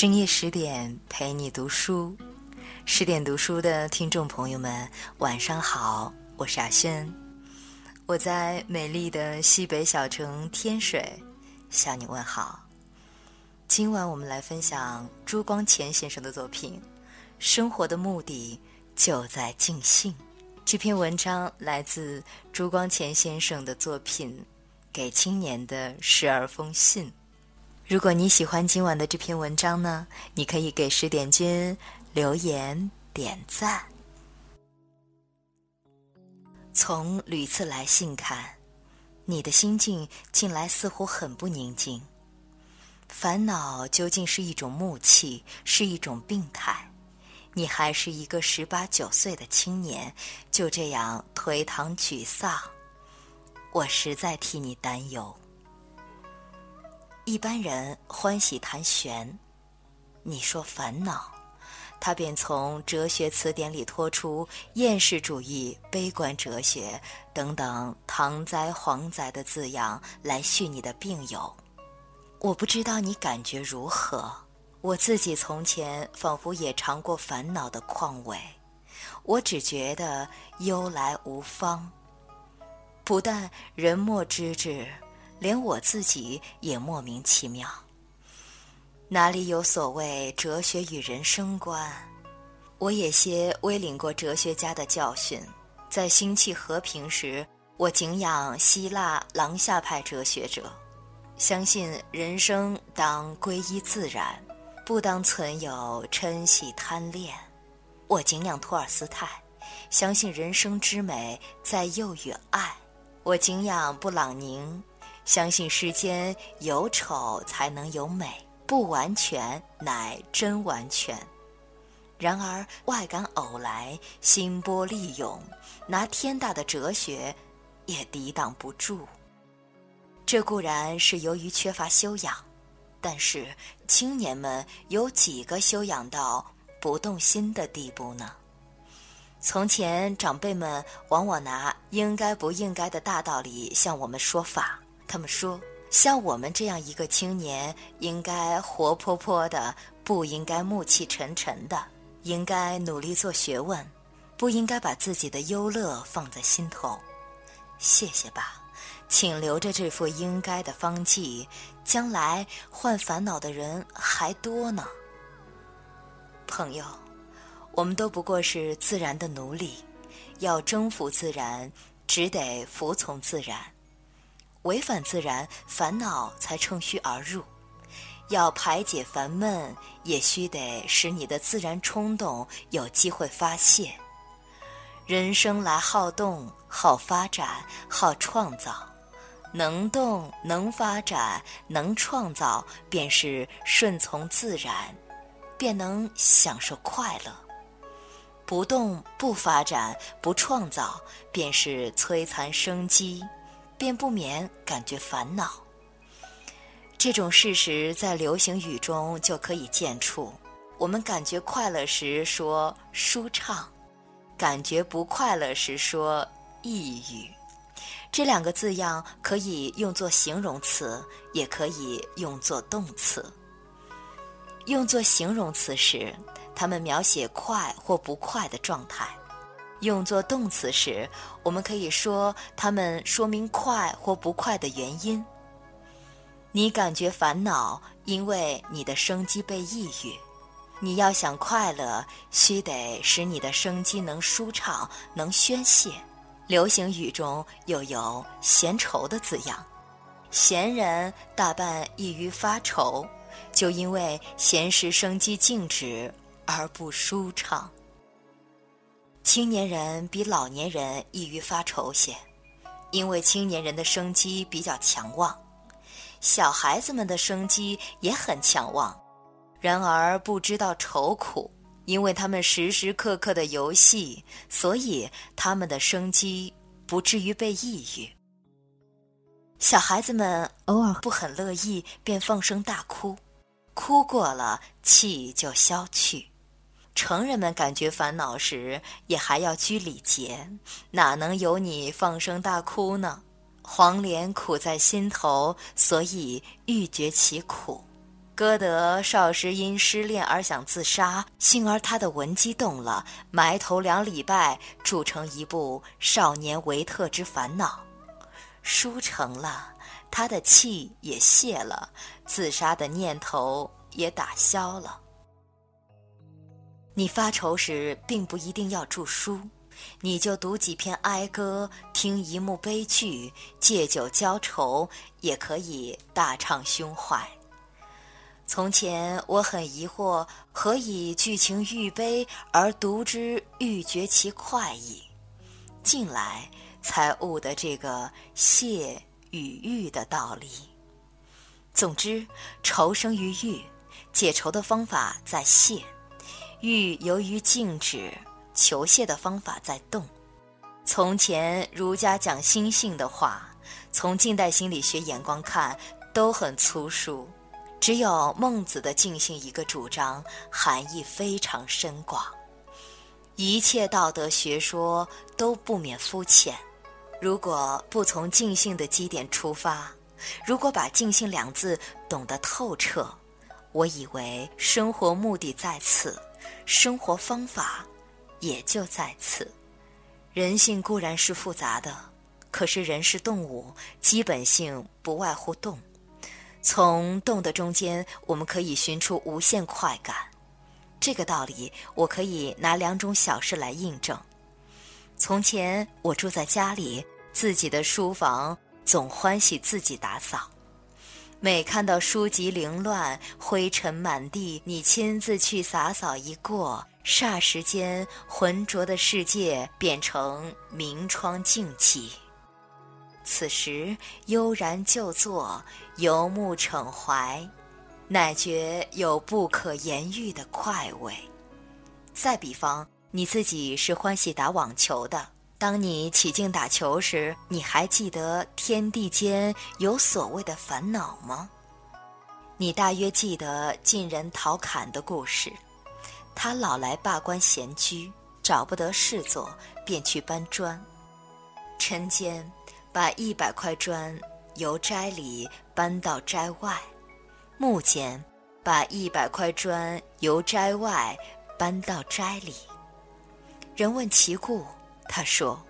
深夜十点陪你读书，十点读书的听众朋友们，晚上好，我是阿轩，我在美丽的西北小城天水向你问好。今晚我们来分享朱光潜先生的作品《生活的目的就在尽兴》。这篇文章来自朱光潜先生的作品《给青年的十二封信》。如果你喜欢今晚的这篇文章呢，你可以给十点君留言点赞。从屡次来信看，你的心境近来似乎很不宁静。烦恼究竟是一种木气，是一种病态？你还是一个十八九岁的青年，就这样颓唐沮丧，我实在替你担忧。一般人欢喜谈玄，你说烦恼，他便从哲学词典里拖出厌世主义、悲观哲学等等唐灾”“蝗灾的字样来叙你的病友。我不知道你感觉如何，我自己从前仿佛也尝过烦恼的况味，我只觉得忧来无方，不但人莫知之。连我自己也莫名其妙。哪里有所谓哲学与人生观？我也些微领过哲学家的教训。在心气和平时，我敬仰希腊廊下派哲学者，相信人生当归依自然，不当存有嗔喜贪恋。我敬仰托尔斯泰，相信人生之美在幼与爱。我敬仰布朗宁。相信世间有丑才能有美，不完全乃真完全。然而外感偶来，心波利涌，拿天大的哲学也抵挡不住。这固然是由于缺乏修养，但是青年们有几个修养到不动心的地步呢？从前长辈们往往拿应该不应该的大道理向我们说法。他们说，像我们这样一个青年，应该活泼泼的，不应该暮气沉沉的，应该努力做学问，不应该把自己的忧乐放在心头。谢谢吧，请留着这副应该的方剂，将来患烦恼的人还多呢。朋友，我们都不过是自然的奴隶，要征服自然，只得服从自然。违反自然，烦恼才乘虚而入。要排解烦闷，也须得使你的自然冲动有机会发泄。人生来好动、好发展、好创造，能动、能发展、能创造，便是顺从自然，便能享受快乐；不动、不发展、不创造，便是摧残生机。便不免感觉烦恼。这种事实在流行语中就可以见处。我们感觉快乐时说舒畅，感觉不快乐时说抑郁。这两个字样可以用作形容词，也可以用作动词。用作形容词时，它们描写快或不快的状态。用作动词时，我们可以说它们说明快或不快的原因。你感觉烦恼，因为你的生机被抑郁。你要想快乐，须得使你的生机能舒畅、能宣泄。流行语中又有闲愁的字样，闲人大半易于发愁，就因为闲时生机静止而不舒畅。青年人比老年人易于发愁些，因为青年人的生机比较强旺，小孩子们的生机也很强旺，然而不知道愁苦，因为他们时时刻刻的游戏，所以他们的生机不至于被抑郁。小孩子们偶尔不很乐意，便放声大哭，哭过了，气就消去。成人们感觉烦恼时，也还要拘礼节，哪能有你放声大哭呢？黄连苦在心头，所以欲绝其苦。歌德少时因失恋而想自杀，幸而他的文姬动了，埋头两礼拜，铸成一部《少年维特之烦恼》。书成了，他的气也泄了，自杀的念头也打消了。你发愁时，并不一定要著书，你就读几篇哀歌，听一幕悲剧，借酒浇愁，也可以大畅胸怀。从前我很疑惑，何以剧情愈悲而读之愈觉其快意？近来才悟得这个谢与欲的道理。总之，愁生于欲，解愁的方法在谢；欲由于静止，求谢的方法在动。从前儒家讲心性的话，从近代心理学眼光看，都很粗疏。只有孟子的尽性一个主张，含义非常深广。一切道德学说都不免肤浅。如果不从尽性的基点出发，如果把“尽性”两字懂得透彻，我以为生活目的在此，生活方法也就在此。人性固然是复杂的，可是人是动物，基本性不外乎动。从动的中间，我们可以寻出无限快感。这个道理，我可以拿两种小事来印证。从前我住在家里，自己的书房总欢喜自己打扫。每看到书籍凌乱、灰尘满地，你亲自去洒扫一过，霎时间浑浊的世界变成明窗净几。此时悠然就坐，游目骋怀，乃觉有不可言喻的快慰。再比方，你自己是欢喜打网球的，当你起劲打球时，你还记得天地间有所谓的烦恼吗？你大约记得晋人陶侃的故事，他老来罢官闲居，找不得事做，便去搬砖。晨间。把一百块砖由斋里搬到斋外，暮间把一百块砖由斋外搬到斋里。人问其故，他说：“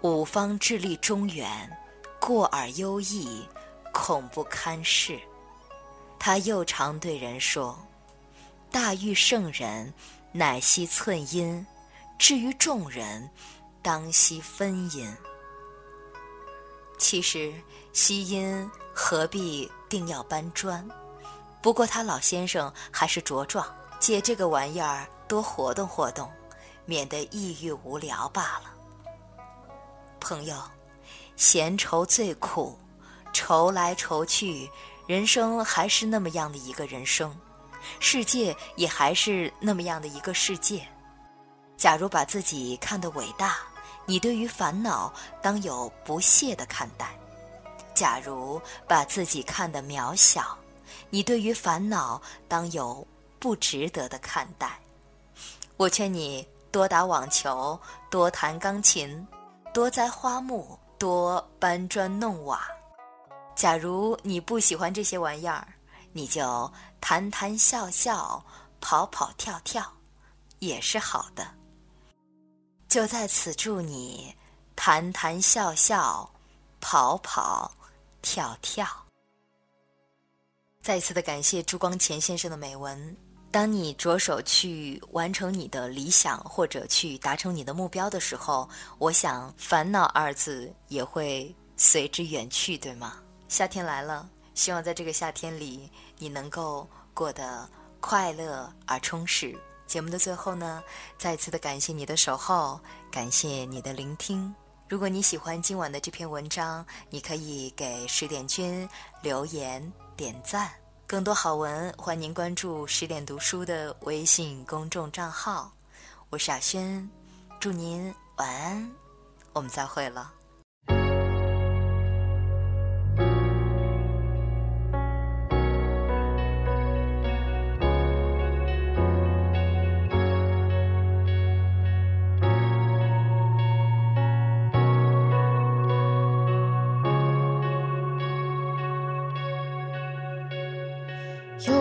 五方之力中原，过而优异，恐不堪事。”他又常对人说：“大欲圣人，乃惜寸阴；至于众人，当惜分阴。”其实，吸音何必定要搬砖？不过他老先生还是茁壮，借这个玩意儿多活动活动，免得抑郁无聊罢了。朋友，闲愁最苦，愁来愁去，人生还是那么样的一个人生，世界也还是那么样的一个世界。假如把自己看得伟大。你对于烦恼当有不屑的看待。假如把自己看得渺小，你对于烦恼当有不值得的看待。我劝你多打网球，多弹钢琴，多栽花木，多搬砖弄瓦。假如你不喜欢这些玩意儿，你就谈谈笑笑，跑跑跳跳，也是好的。就在此祝你谈谈笑笑，跑跑跳跳。再次的感谢朱光潜先生的美文。当你着手去完成你的理想，或者去达成你的目标的时候，我想“烦恼”二字也会随之远去，对吗？夏天来了，希望在这个夏天里，你能够过得快乐而充实。节目的最后呢，再次的感谢你的守候，感谢你的聆听。如果你喜欢今晚的这篇文章，你可以给十点君留言点赞。更多好文，欢迎您关注十点读书的微信公众账号。我是阿轩，祝您晚安，我们再会了。